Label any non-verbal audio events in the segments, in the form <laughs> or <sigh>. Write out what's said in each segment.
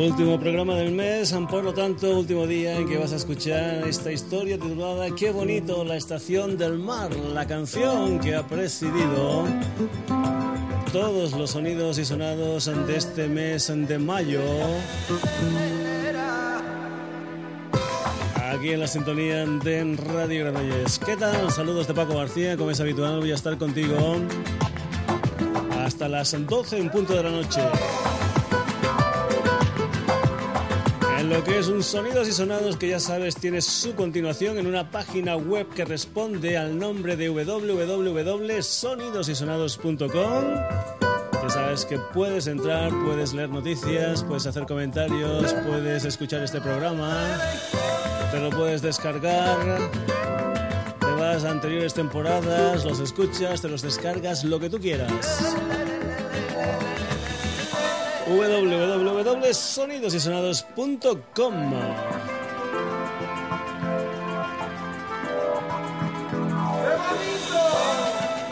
Último programa del mes, por lo tanto, último día en que vas a escuchar esta historia titulada Qué bonito la estación del mar, la canción que ha presidido todos los sonidos y sonados de este mes de mayo. Aquí en la sintonía de Radio Granollers. ¿Qué tal? Saludos de Paco García, como es habitual, voy a estar contigo hasta las 12 en punto de la noche. Lo que es un Sonidos y Sonados que ya sabes tiene su continuación en una página web que responde al nombre de www.sonidosysonados.com. Ya sabes que puedes entrar, puedes leer noticias, puedes hacer comentarios, puedes escuchar este programa, te lo puedes descargar, te vas a anteriores temporadas, los escuchas, te los descargas, lo que tú quieras www.sonidosysonados.com.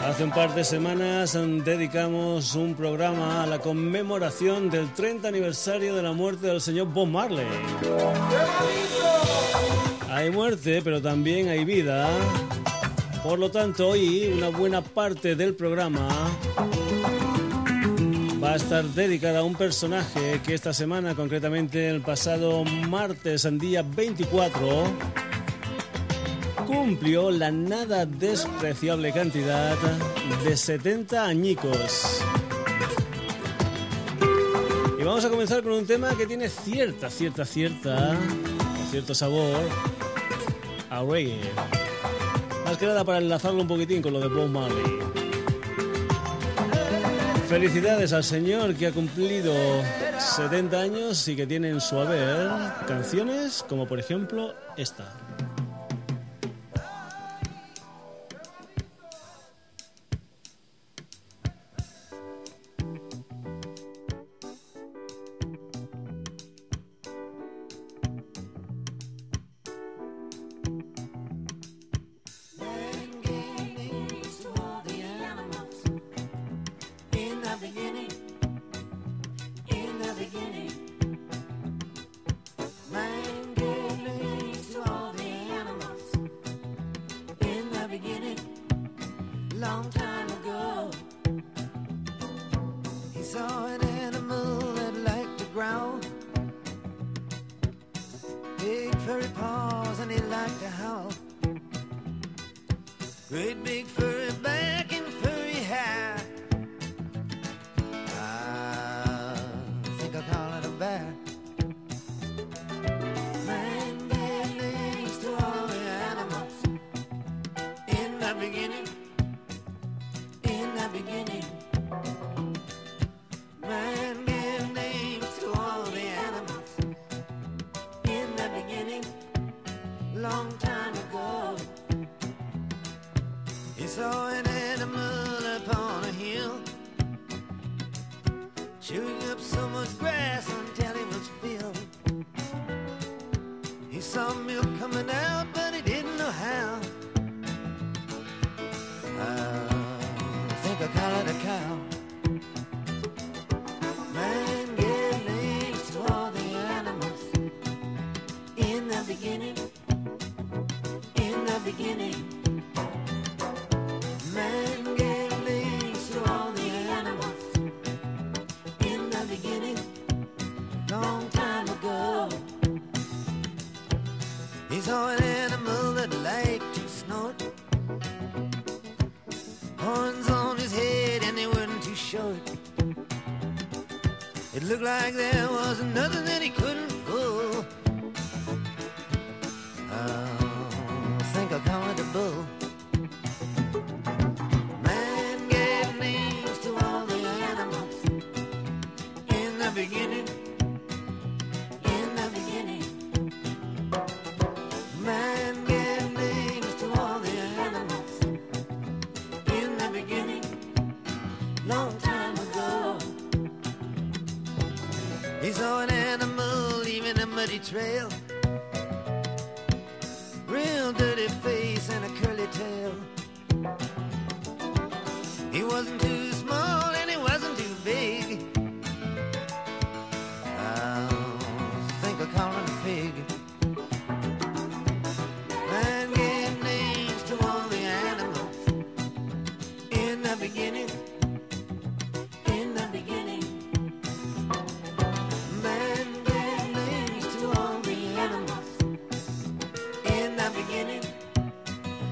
Hace un par de semanas dedicamos un programa a la conmemoración del 30 aniversario de la muerte del señor Bob Marley. Hay muerte, pero también hay vida. Por lo tanto, hoy una buena parte del programa va a estar dedicada a un personaje que esta semana, concretamente el pasado martes, en día 24, cumplió la nada despreciable cantidad de 70 añicos. Y vamos a comenzar con un tema que tiene cierta, cierta, cierta, cierto sabor a reggae. Más que nada para enlazarlo un poquitín con lo de Bob Marley. Felicidades al señor que ha cumplido 70 años y que tiene en su haber canciones como por ejemplo esta. Trail.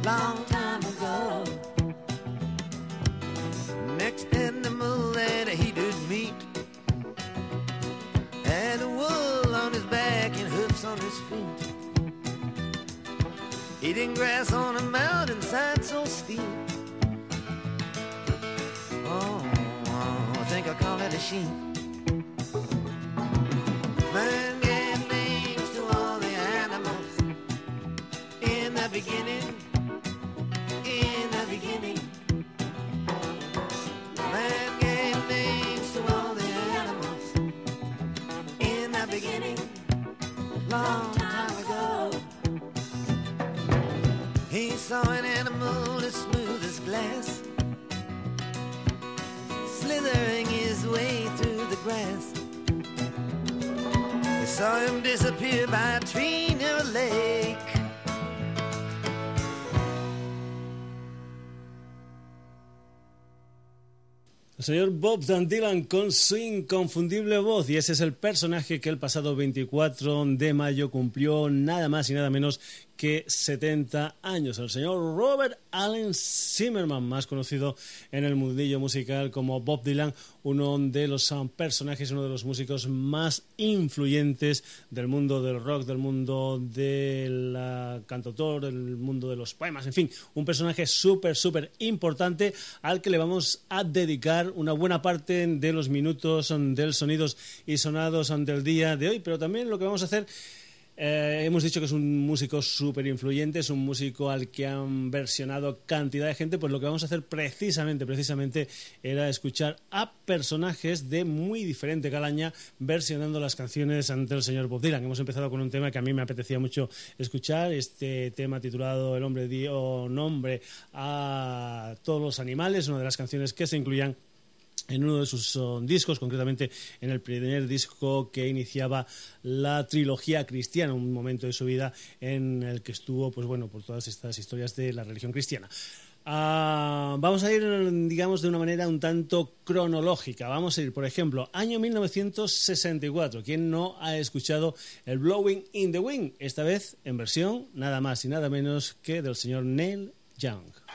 long time ago. Next animal that he did meet had a wool on his back and hoofs on his feet. Eating grass on a mountainside so steep. Oh, I think I call it a sheep. Señor Bob Dylan con su inconfundible voz. Y ese es el personaje que el pasado 24 de mayo cumplió nada más y nada menos que 70 años. El señor Robert Allen Zimmerman, más conocido en el mundillo musical como Bob Dylan, uno de los personajes, uno de los músicos más influyentes del mundo del rock, del mundo del cantautor, del mundo de los poemas, en fin, un personaje súper, súper importante al que le vamos a dedicar una buena parte de los minutos del sonidos y sonados del día de hoy, pero también lo que vamos a hacer eh, hemos dicho que es un músico súper influyente, es un músico al que han versionado cantidad de gente, pues lo que vamos a hacer precisamente, precisamente era escuchar a personajes de muy diferente calaña versionando las canciones ante el señor Bob Dylan. Hemos empezado con un tema que a mí me apetecía mucho escuchar, este tema titulado El hombre dio nombre a todos los animales, una de las canciones que se incluían en uno de sus discos, concretamente en el primer disco que iniciaba la trilogía cristiana, un momento de su vida en el que estuvo, pues bueno, por todas estas historias de la religión cristiana. Ah, vamos a ir, digamos, de una manera un tanto cronológica. Vamos a ir, por ejemplo, año 1964. ¿Quién no ha escuchado el Blowing in the Wind? Esta vez en versión nada más y nada menos que del señor Neil Young.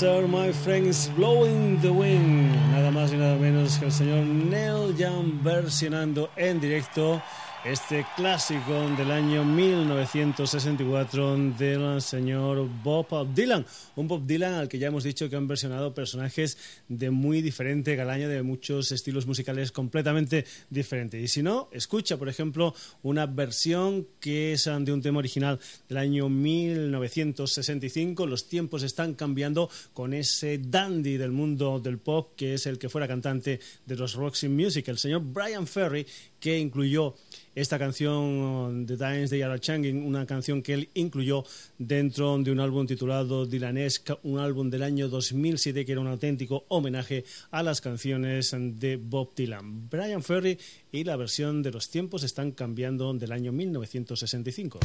Answer, my friend, blowing the wind. Nada más y nada menos que el señor Neil Young versionando en directo este clásico del año 1964 del señor Bob Dylan. Un Bob Dylan al que ya hemos dicho que han versionado personajes de muy diferente galaña, de muchos estilos musicales completamente diferentes. Y si no, escucha, por ejemplo, una versión que es de un tema original del año 1965. Los tiempos están cambiando con ese dandy del mundo del pop que es el que fuera cantante de los Roxy Music, el señor Brian Ferry, que incluyó esta canción The Dines de Yara Changing, una canción que él incluyó dentro de un álbum titulado Dylanesque, un álbum del año 2007 que era un auténtico homenaje a las canciones de Bob Dylan. Brian Ferry y la versión de Los tiempos están cambiando del año 1965.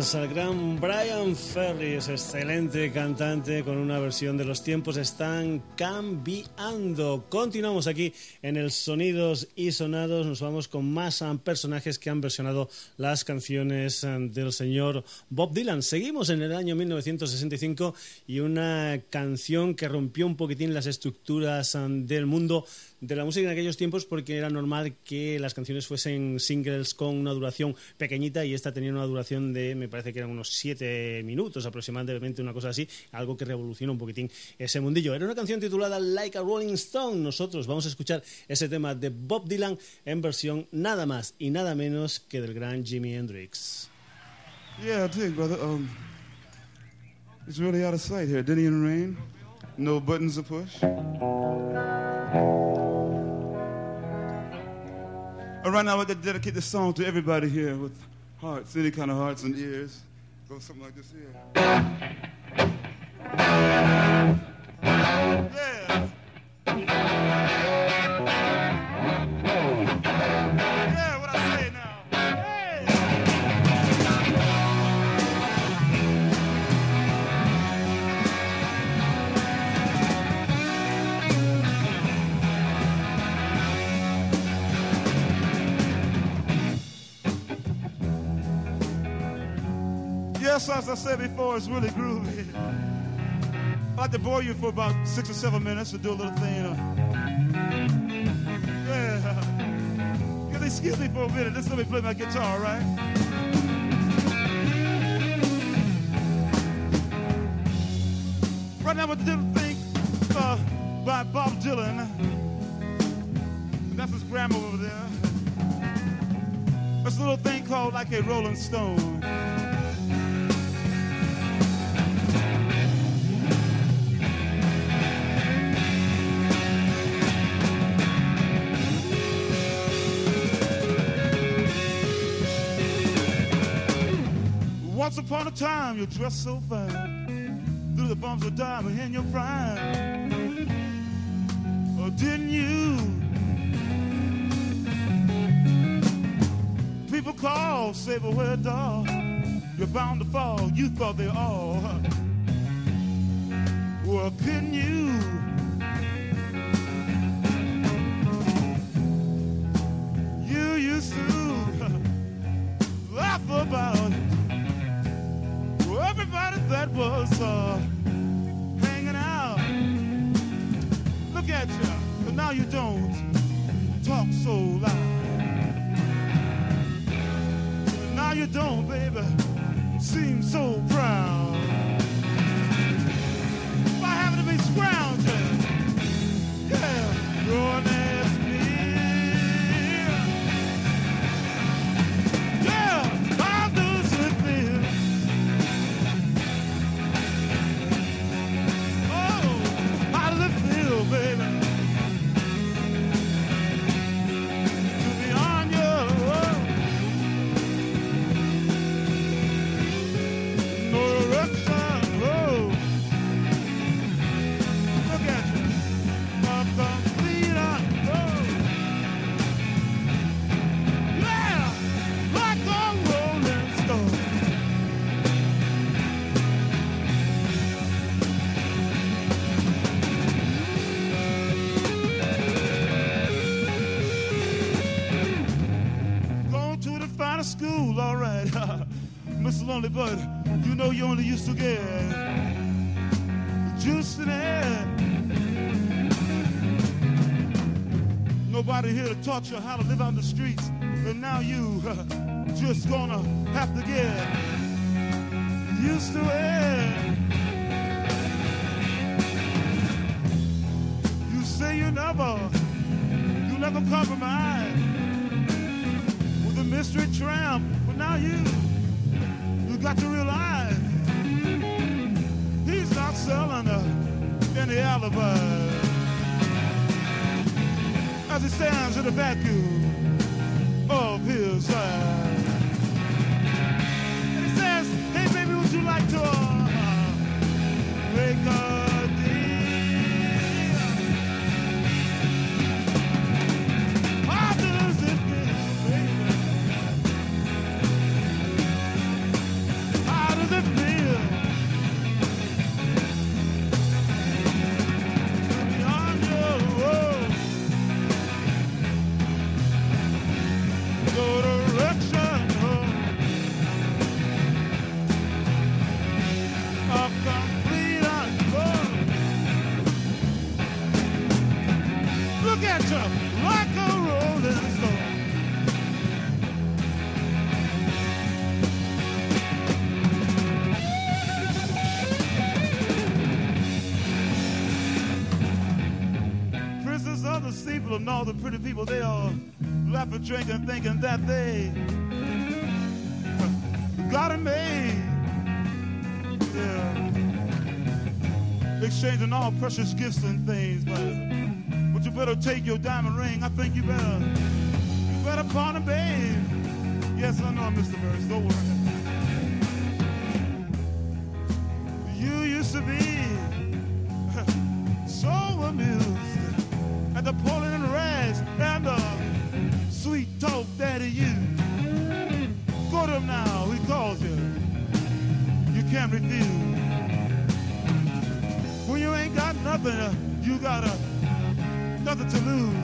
Aquí tenías al gran Brian Ferry, ese excelente cantante con una versión de Los tiempos están cambiando. Continuamos aquí en el Sonidos y Sonados. Nos vamos con más personajes que han versionado las canciones ah, del señor Bob Dylan. Seguimos en el año 1965 y una canción que rompió un poquitín las estructuras ah, del mundo de la música en aquellos tiempos porque era normal que las canciones fuesen singles con una duración pequeñita y esta tenía una duración de, me parece que eran unos siete minutos aproximadamente, una cosa así, algo que revolucionó un poquitín ese mundillo. Era una canción titulada Like a Rolling Stone. Nosotros vamos a escuchar ese tema de Bob Dylan en versión nada más y nada menos que del gran Jimi Hendrix. Yeah, you, brother. Um, it's really out of sight here. Didn't even rain. No buttons to push. All right, now I'd like to dedicate this song to everybody here with hearts, any kind of hearts and ears. Go something like this here. Yeah. <laughs> Yes, as I said before, is really groovy. I'd like to bore you for about six or seven minutes to do a little thing. uh, yeah. Excuse me for a minute? Just let me play my guitar, all right? Right now, with the little thing uh, by Bob Dylan. That's his grandma over there. It's a little thing called like a Rolling Stone. Upon a time you dressed so fine, through the bumps of diamond in your prime. Or oh, didn't you? People call, say, but where dog? You're bound to fall. You thought they all. Well, couldn't you? You used to <laughs> laugh about well, that was uh, hanging out. Look at you, but now you don't talk so loud. Now you don't, baby, seem so proud. By having to be scrounging, the finest school, all right. <laughs> Mr. Lonely Bird, you know you only used to get juice in it. Nobody here to taught you how to live on the streets, and now you <laughs> just gonna have to get used to it. You say you never, you never compromise mystery tramp, but now you, you got to realize he's not selling uh, any alibi. As he stands in the vacuum of his eyes. Drinking, thinking that they got it made. Yeah. Exchanging all precious gifts and things, but, but you better take your diamond ring. I think you better, you better pawn it, babe. Yes, I know, Mr. Burris, don't worry. You used to be <laughs> so amused at the pulling and rags can't refuse. When you ain't got nothing, you got uh, nothing to lose.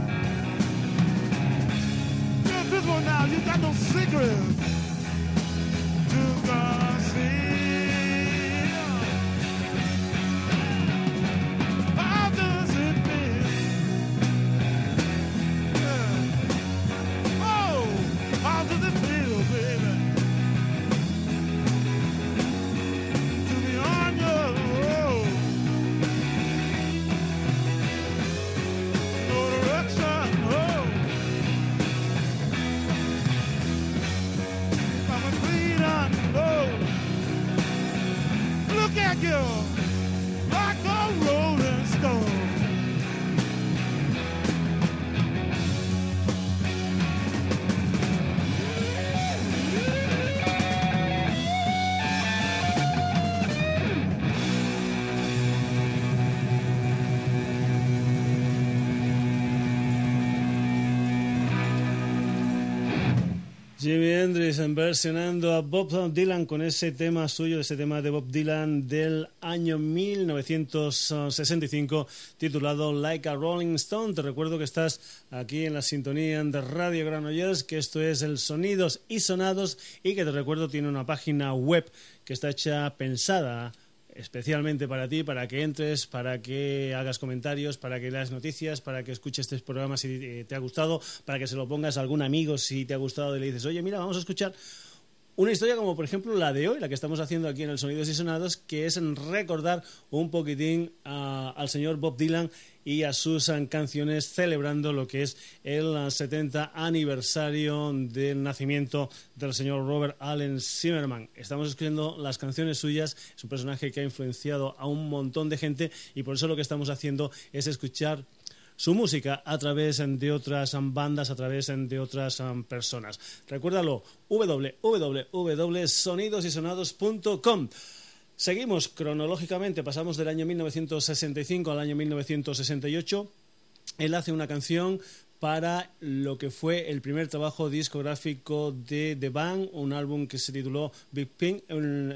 Yeah, this one now, you got no secrets to conceal. Hendrix versionando a Bob Dylan con ese tema suyo, ese tema de Bob Dylan del año 1965 titulado Like a Rolling Stone. Te recuerdo que estás aquí en la sintonía de Radio Granollers, que esto es el Sonidos y Sonados y que te recuerdo tiene una página web que está hecha pensada especialmente para ti, para que entres, para que hagas comentarios, para que leas noticias, para que escuches este programa si te ha gustado, para que se lo pongas a algún amigo si te ha gustado y le dices, oye, mira, vamos a escuchar una historia como por ejemplo la de hoy, la que estamos haciendo aquí en el Sonidos y Sonados, que es recordar un poquitín al señor Bob Dylan y a sus canciones celebrando lo que es el 70 aniversario del nacimiento del señor Robert Allen Zimmerman. Estamos escuchando las canciones suyas, es un personaje que ha influenciado a un montón de gente y por eso lo que estamos haciendo es escuchar su música a través de otras bandas, a través de otras personas. Recuérdalo, www.sonidosysonados.com. Seguimos cronológicamente, pasamos del año 1965 al año 1968. Él hace una canción para lo que fue el primer trabajo discográfico de The Band, un álbum que se tituló Big Pink.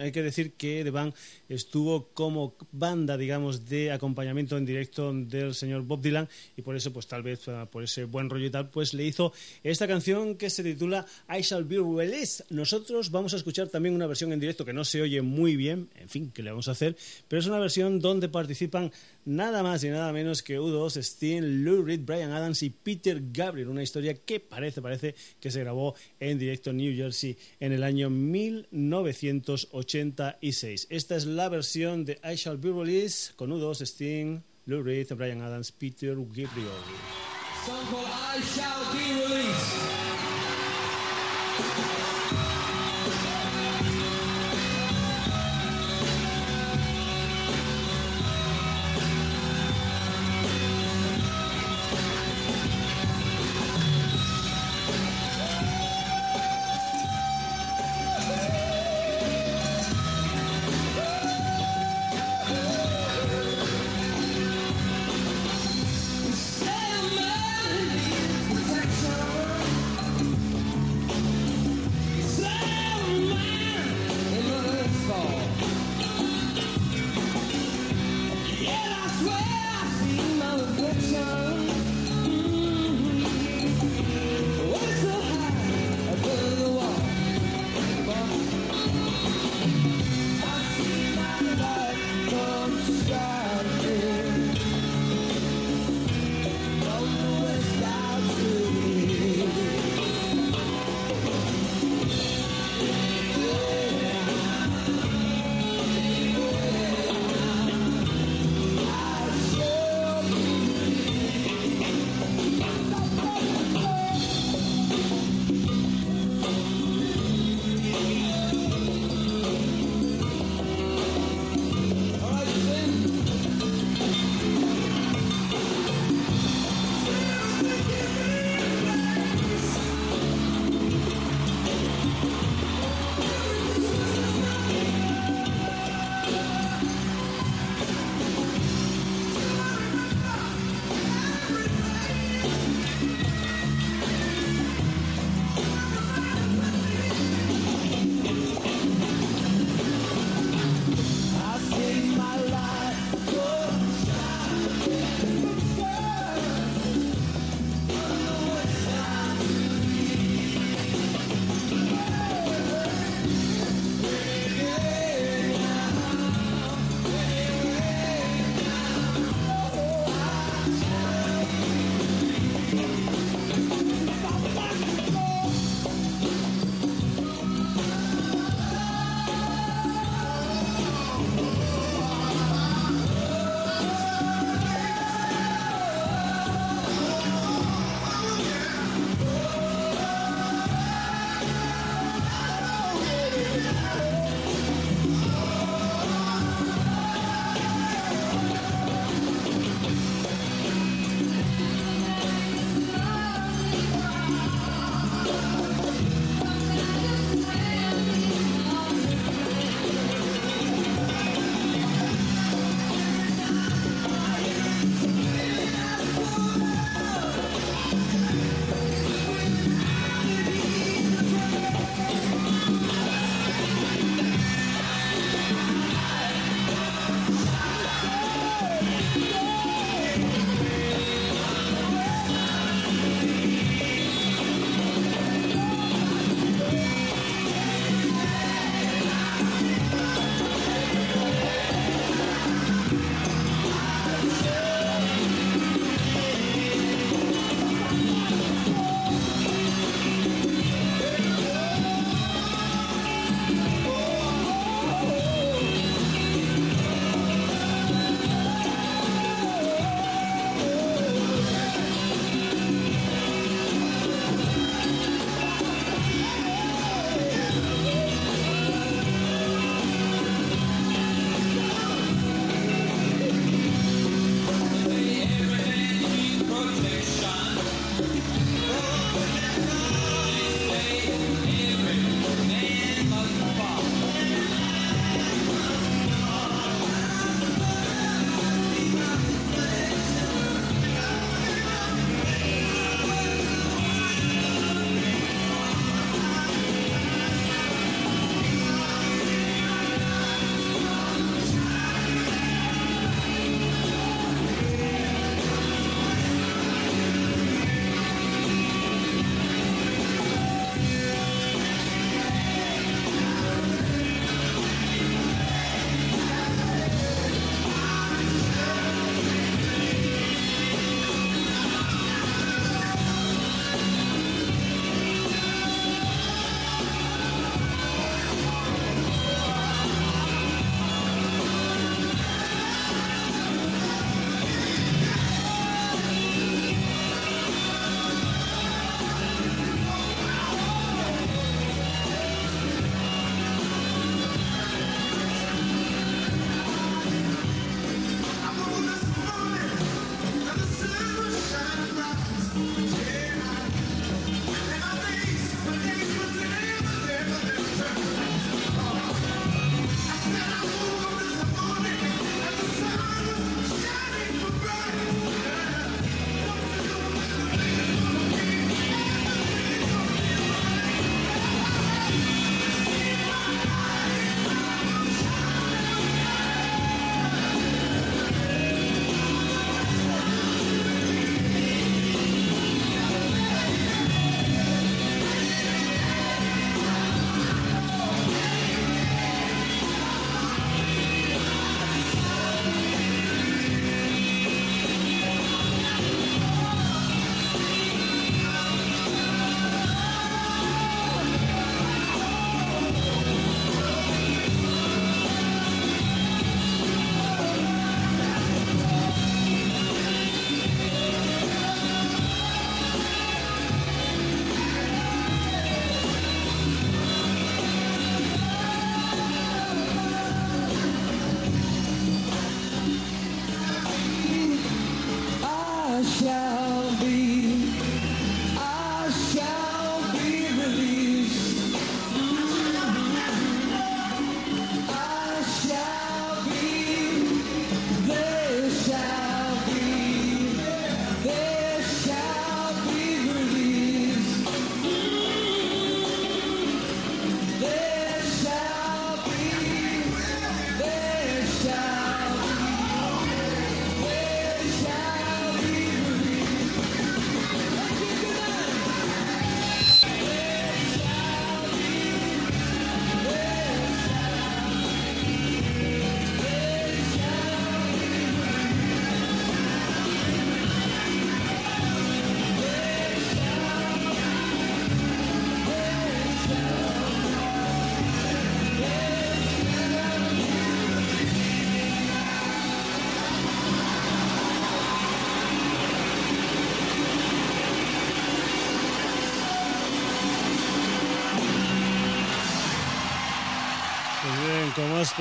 Hay que decir que The Band estuvo como banda, digamos, de acompañamiento en directo del señor Bob Dylan y por eso, pues tal vez ah, por ese buen rollo y tal, pues le hizo esta canción que se titula I Shall Be Released. Nosotros vamos a escuchar también una versión en directo que no se oye muy bien, en fin, que le vamos a hacer, pero es una versión donde participan nada más y nada menos que U2, Steen, Lou Reed, Brian Adams y Peter Gabriel, una historia que parece, parece que se grabó en directo en New Jersey en el año 1986. Esta es la versión de I Shall Be Released con U2, Steen, Lou Reed, Brian Adams, Peter Gabriel.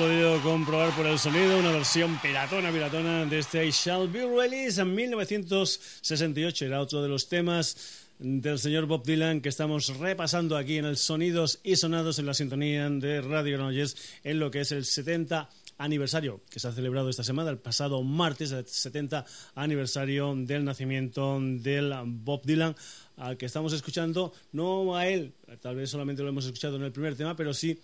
Podido comprobar por el sonido una versión piratona, piratona de este I Shall Be Released en 1968. Era otro de los temas del señor Bob Dylan que estamos repasando aquí en el Sonidos y Sonados en la sintonía de Radio Granollers en lo que es el 70 aniversario que se ha celebrado esta semana, el pasado martes, el 70 aniversario del nacimiento del Bob Dylan, al que estamos escuchando, no a él, tal vez solamente lo hemos escuchado en el primer tema, pero sí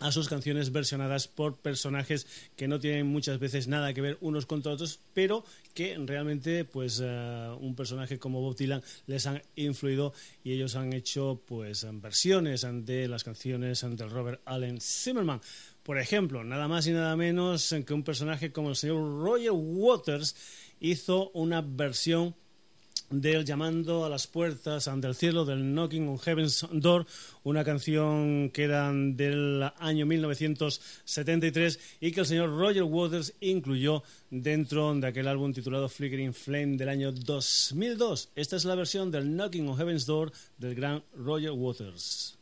a sus canciones versionadas por personajes que no tienen muchas veces nada que ver unos contra otros, pero que realmente pues eh, un personaje como Bob Dylan les han influido y ellos han hecho pues versiones de las canciones del Robert Allen Zimmerman. Por ejemplo, nada más y nada menos que un personaje como el señor Roger Waters hizo una versión del Llamando a las Puertas del Cielo, del Knocking on Heaven's Door, una canción que era del año 1973 y que el señor Roger Waters incluyó dentro de aquel álbum titulado Flickering Flame del año 2002. Esta es la versión del Knocking on Heaven's Door del gran Roger Waters.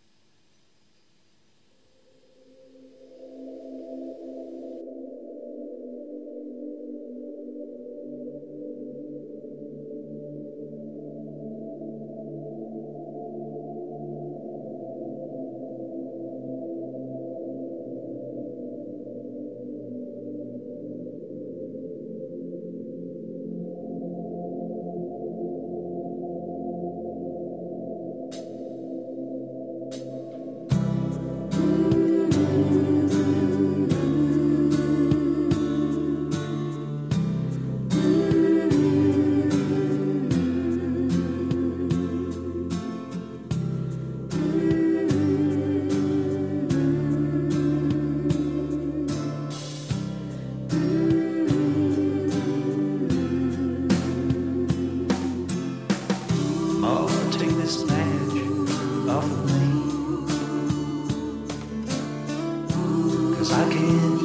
Oh, take this badge off of me. Cause I can't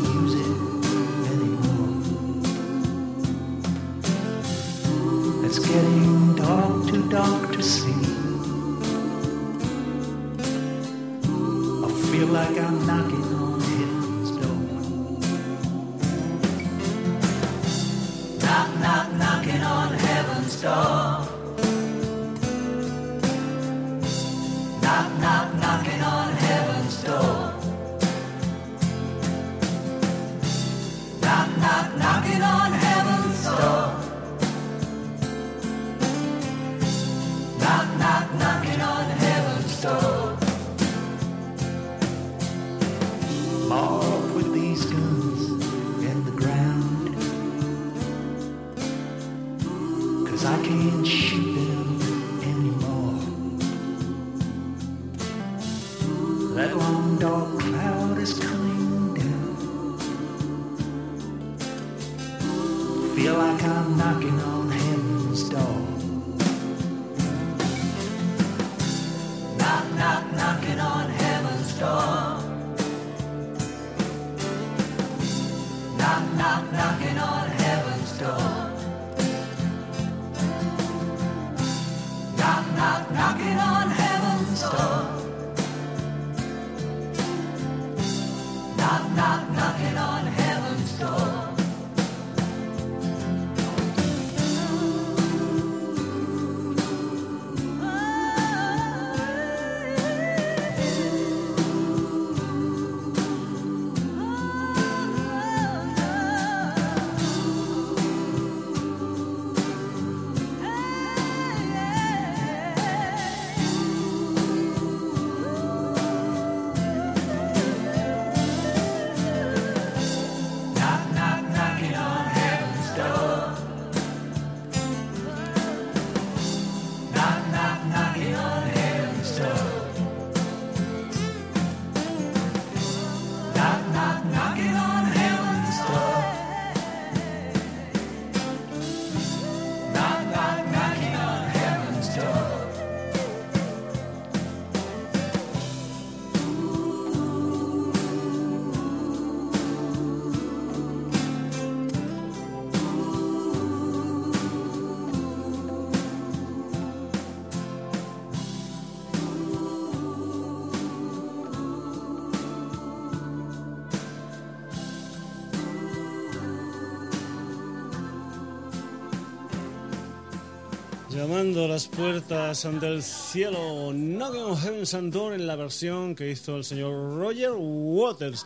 Llamando a las puertas del cielo, Knocking on Heaven's Door en la versión que hizo el señor Roger Waters.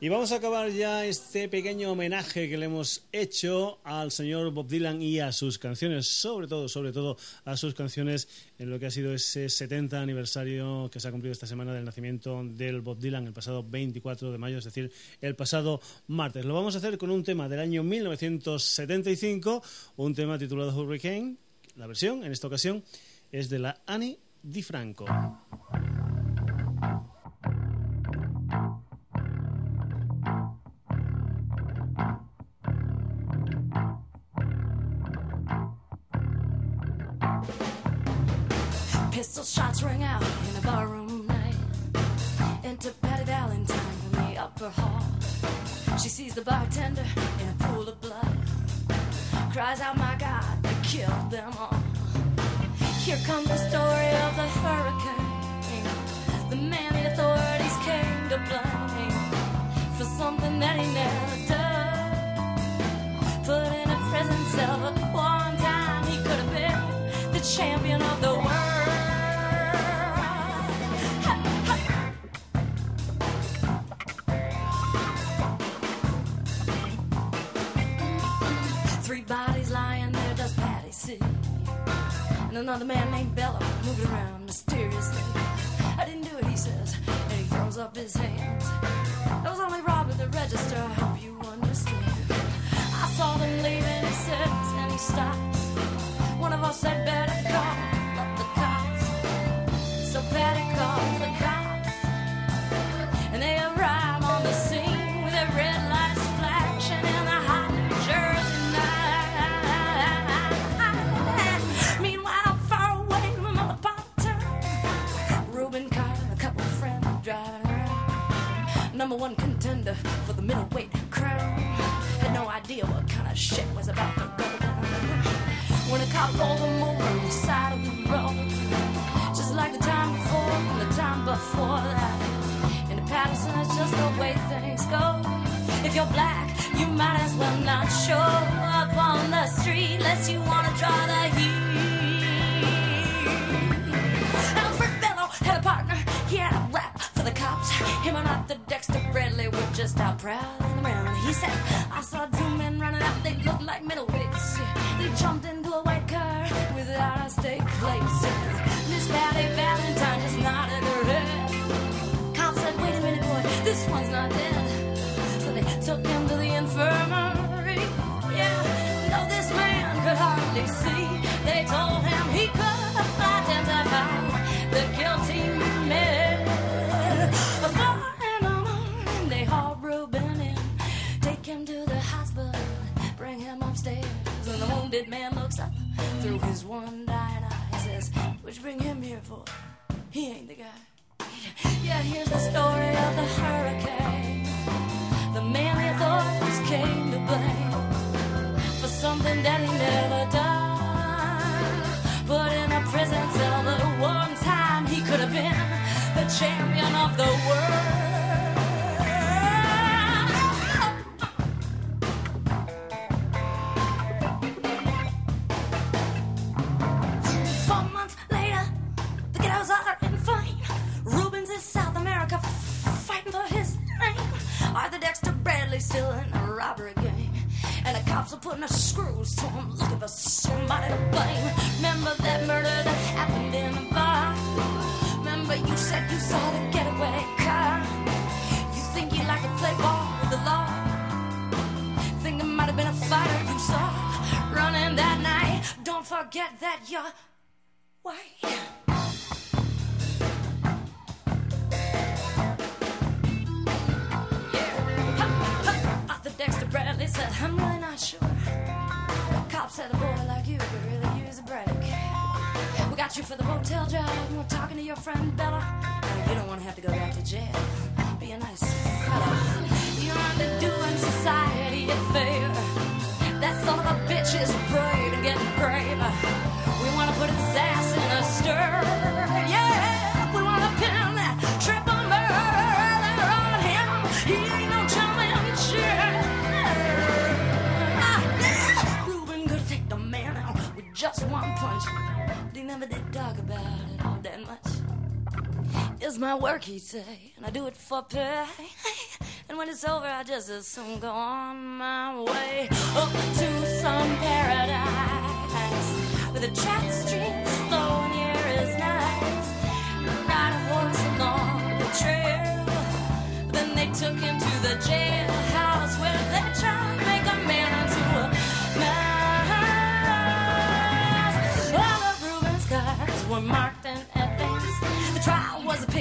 Y vamos a acabar ya este pequeño homenaje que le hemos hecho al señor Bob Dylan y a sus canciones, sobre todo, sobre todo a sus canciones en lo que ha sido ese 70 aniversario que se ha cumplido esta semana del nacimiento del Bob Dylan el pasado 24 de mayo, es decir, el pasado martes. Lo vamos a hacer con un tema del año 1975, un tema titulado Hurricane. La versión, en esta ocasión, es de la Annie DiFranco. Pistol shots ring out in a barroom night. Enter Patty Valentine from the upper hall. She sees the bartender in a pool of blood. Cries out, my God, killed them all. Here comes the story of the hurricane. The man the authorities came to blame for something that he never done. Put in a prison cell, but one time he could have been the champion of the world. And another man named Bello moving around mysteriously. I didn't do it, he says, and he throws up his hands. I was only robbing the register, I hope you understand. I saw them leaving, he says, and he stops. One of us said, better call Number one contender for the middleweight crown. Had no idea what kind of shit was about to go down. When a cop pulled him over on the side of the road, just like the time before and the time before that. In the Patterson, it's just the way things go. If you're black, you might as well not show up on the street unless you want to draw the heat. Him and Arthur Dexter Bradley were just out prowling around. He said, I saw two men running out, they looked like middleweights. They jumped into a white car without a stake place. And man looks up through his one dying eye, says, "What you bring him here for? He ain't the guy." Yeah, here's the story of the hurricane. The man the authorities came to blame for something that he never done. Put in a prison cell that one time he could have been the champion of the world. Dexter still in the robbery game. And the cops are putting the screws to him, looking for somebody to blame. Remember that murder that happened in the bar? Remember you said you saw the getaway car? You think you like to play ball with the law? Think it might have been a fighter you saw running that night. Don't forget that you're white. Said, I'm really not sure. Cop said a boy like you could really use a break. We got you for the motel job, and we're talking to your friend Bella. Now, you don't want to have to go back to jail. Be a nice fella. My work, he'd say, and I do it for pay. And when it's over, I just as soon go on my way up to some paradise with a chat stream flowing. Here is nice, ride a horse along the trail. Then they took him to the jailhouse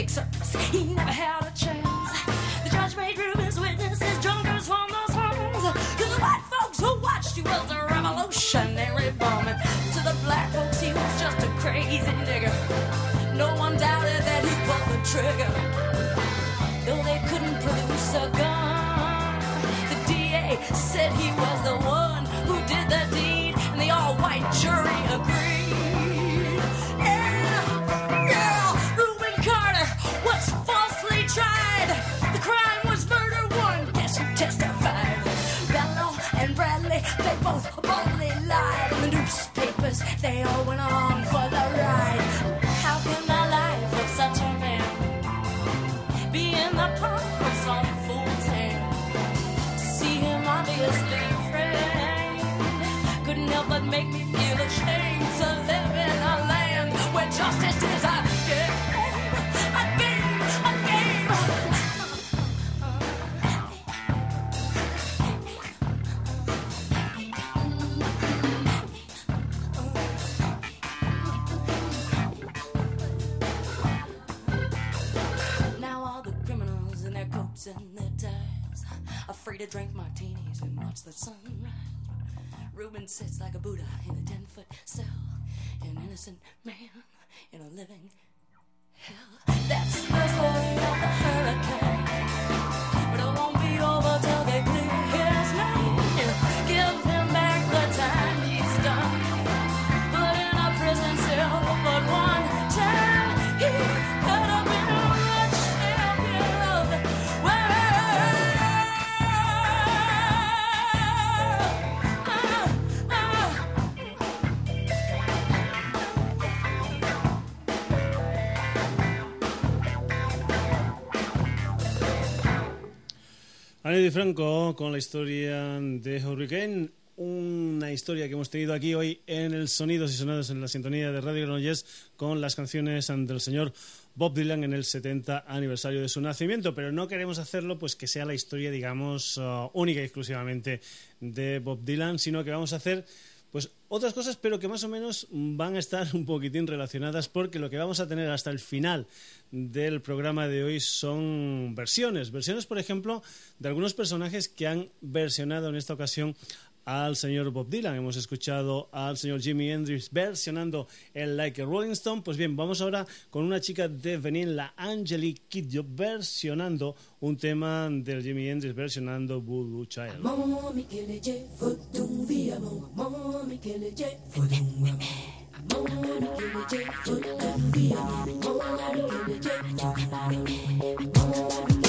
He never had a chance. The judge made Reuben's witnesses drunkards from those homes. Cause the white folks who watched he was a revolutionary bomber. To the black folks, he was just a crazy nigger. No one doubted that he pulled the trigger though they couldn't produce a gun. The DA said he was the one who did the deed, and the all-white jury agreed. Make me feel ashamed to live in a land where justice is a game, a game, a game. Now all the criminals in their coats and their ties free to drink martinis and watch the sunrise. Reuben sits like a Buddha in a ten foot cell, an innocent man in a living hell. That's the story of the hurricane. But it won't be over Andy Franco con la historia de Hurricane, una historia que hemos tenido aquí hoy en el Sonidos y Sonados en la sintonía de Radio Granollers con las canciones del señor Bob Dylan en el 70 aniversario de su nacimiento, pero no queremos hacerlo pues que sea la historia, digamos, uh, única y exclusivamente de Bob Dylan, sino que vamos a hacer pues otras cosas, pero que más o menos van a estar <laughs> un poquitín relacionadas porque lo que vamos a tener hasta el final del programa de hoy son versiones. Versiones, por ejemplo, de algunos personajes que han versionado en esta ocasión al señor Bob Dylan. Hemos escuchado al señor Jimi Hendrix versionando el Like a Rolling Stone. Pues bien, vamos ahora con una chica de Benin, la Angelique Kidjo, versionando un tema del Jimi Hendrix versionando Voodoo Child. keleje folunwa mo I'm gonna ngari it folunwa mo ngari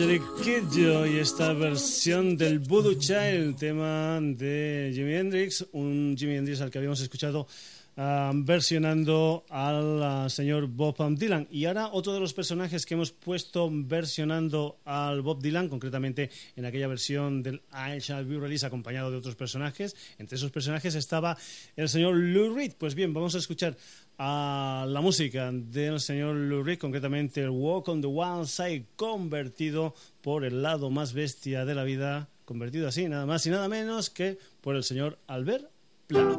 Angelique Kidjo y esta versión del Voodoo Child, tema de Jimi Hendrix, un Jimi Hendrix al que habíamos escuchado ah, versionando al ah, señor Bob Dylan. Y ahora otro de los personajes que hemos puesto versionando al Bob Dylan, concretamente en aquella versión del I Shall Be Released acompañado de otros personajes. Entre esos personajes estaba el señor Lou Reed. Pues bien, vamos a escuchar a la música del señor Lou concretamente el Walk on the Wild Side, convertido por el lado más bestia de la vida, convertido así, nada más y nada menos que por el señor Albert Pla.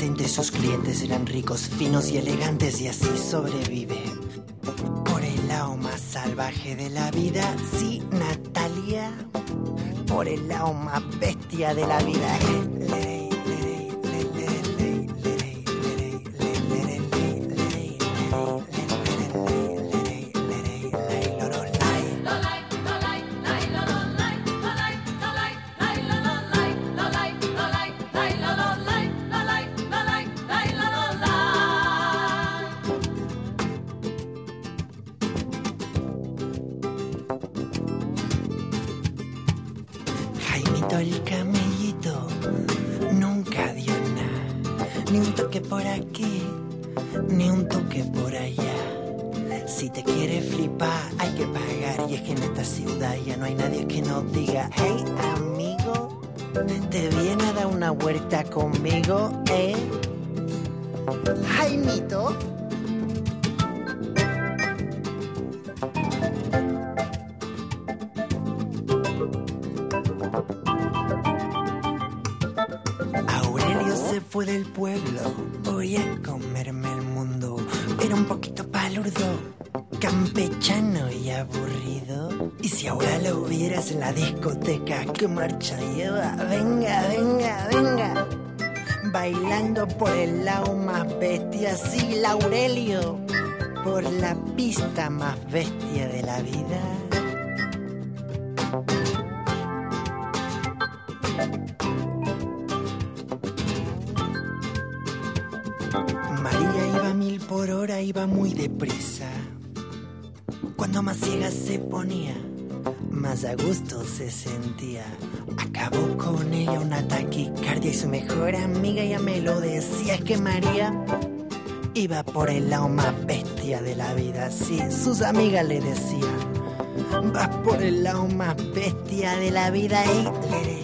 Decente. Sus clientes eran ricos, finos y elegantes y así sobrevive. Por el lado más salvaje de la vida, sí, Natalia. Por el lado más bestia de la vida. eh. Amiga ya me lo decía. Es que María iba por el lado más bestia de la vida. Sí, sus amigas le decían, vas por el lado más bestia de la vida y...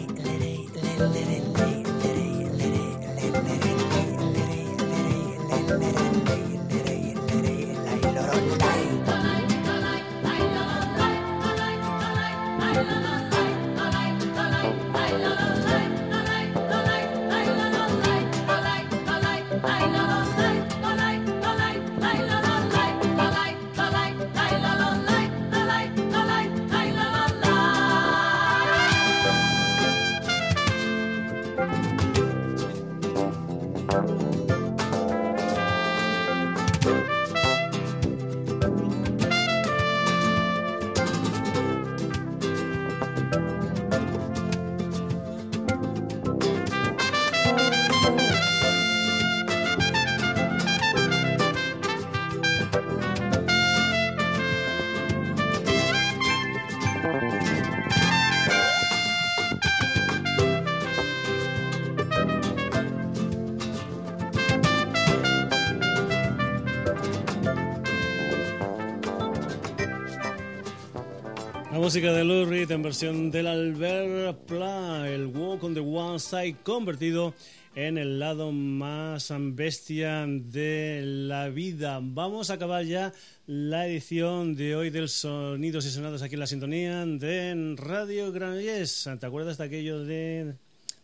música de Lou Reed en versión del Albert Pla, el Walk on the One Side convertido en el lado más bestia de la vida. Vamos a acabar ya la edición de hoy del Sonidos y Sonados aquí en la sintonía de Radio Granollers. ¿Te acuerdas de aquello de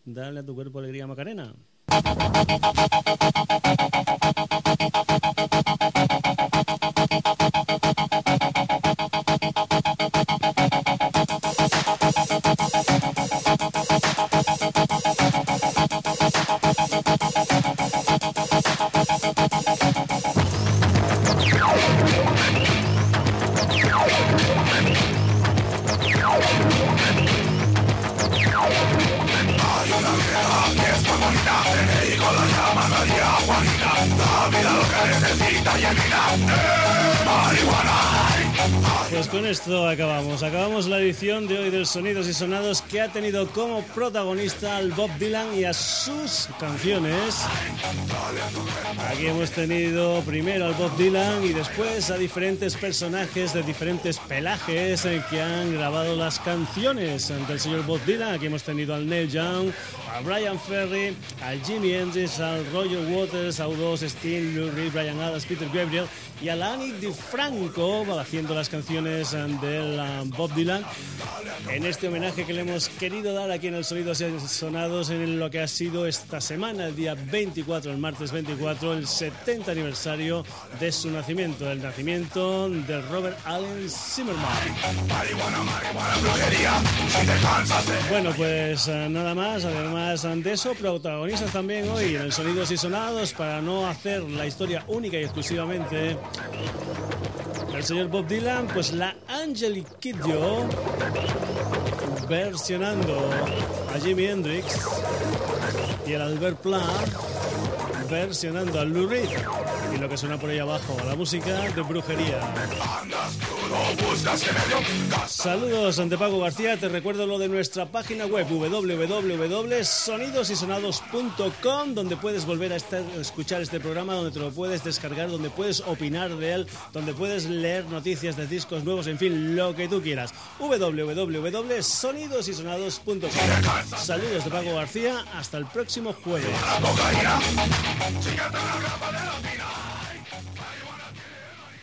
darle a tu cuerpo alegría Macarena? una vida que es muy bonita Te dedico la llama María Juanita La vida lo que necesita y evita eh, Marihuana. Pues con esto acabamos. Acabamos la edición de hoy del Sonidos y Sonados que ha tenido como protagonista al Bob Dylan y a sus canciones. Aquí hemos tenido primero al Bob Dylan y después a diferentes personajes de diferentes pelajes eh, que han grabado las canciones del señor Bob Dylan. Aquí hemos tenido al Neil Young, a Brian Ferry, al Jimmy Hendrix, al Roger Waters, a U2, Sting, Lou Reed, Brian Adams, Peter Gabriel y a la Annie DiFranco haciendo las canciones del uh, Bob Dylan en este homenaje que le hemos querido dar aquí en el Sonidos y Sonados en lo que ha sido esta semana, el día 24, el martes 24, el 70 aniversario de su nacimiento, el nacimiento de Robert Allen Zimmerman. Bueno, pues uh, nada más, además de eso, protagonistas también hoy en el Sonidos y Sonados para no hacer la historia única y exclusivamente el señor Bob Dylan, pues la Angelique Kidjo versionando a Jimi Hendrix y el Albert Plant versionando a Lou Reed y lo que suena por ahí abajo, la música de brujería. Saludos, Antepago García. Te recuerdo lo de nuestra página web www.sonidosysonados.com, donde puedes volver a estar- escuchar este programa, donde te lo puedes descargar, donde puedes opinar de él, donde puedes leer noticias de discos nuevos, en fin, lo que tú quieras. www.sonidosysonados.com. Saludos de Paco García. Hasta el próximo jueves. Chica, la capa de la mina.